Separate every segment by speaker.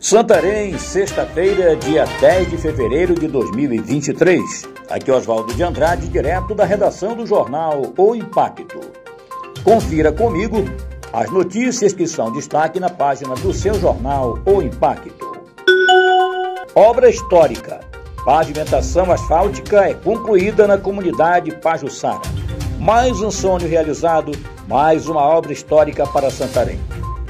Speaker 1: Santarém, sexta-feira, dia 10 de fevereiro de 2023. Aqui é Oswaldo de Andrade, direto da redação do jornal O Impacto. Confira comigo as notícias que são destaque na página do seu jornal O Impacto. Obra histórica. Pavimentação asfáltica é concluída na comunidade Pajuçara. Mais um sonho realizado, mais uma obra histórica para Santarém.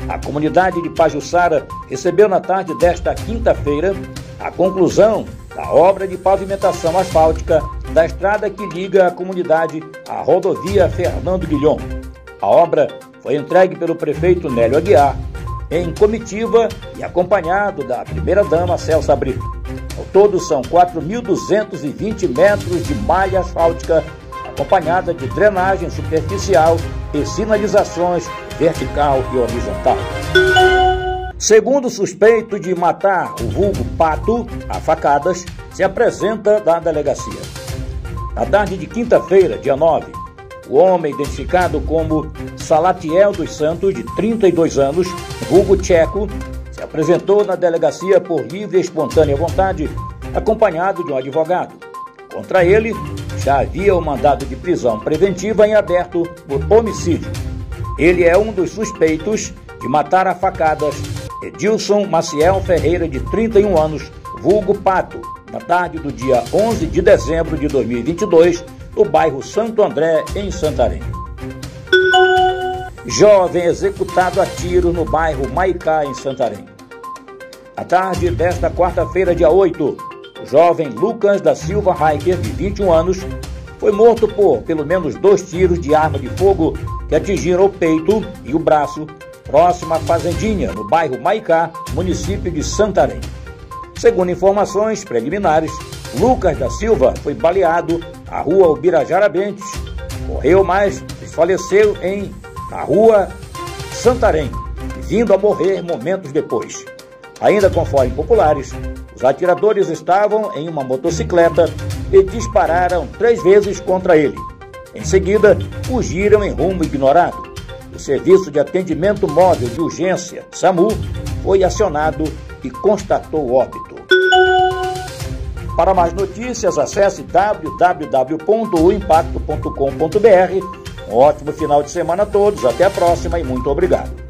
Speaker 1: A comunidade de Pajuçara recebeu na tarde desta quinta-feira a conclusão da obra de pavimentação asfáltica da estrada que liga a comunidade à rodovia Fernando Guilhom. A obra foi entregue pelo prefeito Nélio Aguiar em comitiva e acompanhado da primeira-dama Celsa Brito. Ao todo são 4.220 metros de malha asfáltica acompanhada de drenagem superficial e sinalizações vertical e horizontal. Segundo suspeito de matar o vulgo Pato a facadas, se apresenta da delegacia. Na tarde de quinta-feira, dia 9, o homem identificado como Salatiel dos Santos, de 32 anos, vulgo tcheco, se apresentou na delegacia por livre e espontânea vontade, acompanhado de um advogado. Contra ele, já havia o mandado de prisão preventiva em aberto por homicídio ele é um dos suspeitos de matar a facadas Edilson Maciel Ferreira, de 31 anos, vulgo Pato, na tarde do dia 11 de dezembro de 2022, no bairro Santo André, em Santarém. Jovem executado a tiro no bairro Maicá, em Santarém. À tarde desta quarta-feira, dia 8, o jovem Lucas da Silva Hiker, de 21 anos, foi morto por pelo menos dois tiros de arma de fogo que atingiram o peito e o braço, próximo à Fazendinha, no bairro Maicá, município de Santarém. Segundo informações preliminares, Lucas da Silva foi baleado à rua Ubirajara Bentes, morreu, mas faleceu em na rua Santarém, vindo a morrer momentos depois. Ainda conforme populares, os atiradores estavam em uma motocicleta e dispararam três vezes contra ele. Em seguida, fugiram em rumo ignorado. O Serviço de Atendimento Móvel de Urgência, SAMU, foi acionado e constatou óbito. Para mais notícias, acesse www.uimpacto.com.br. Um ótimo final de semana a todos, até a próxima e muito obrigado.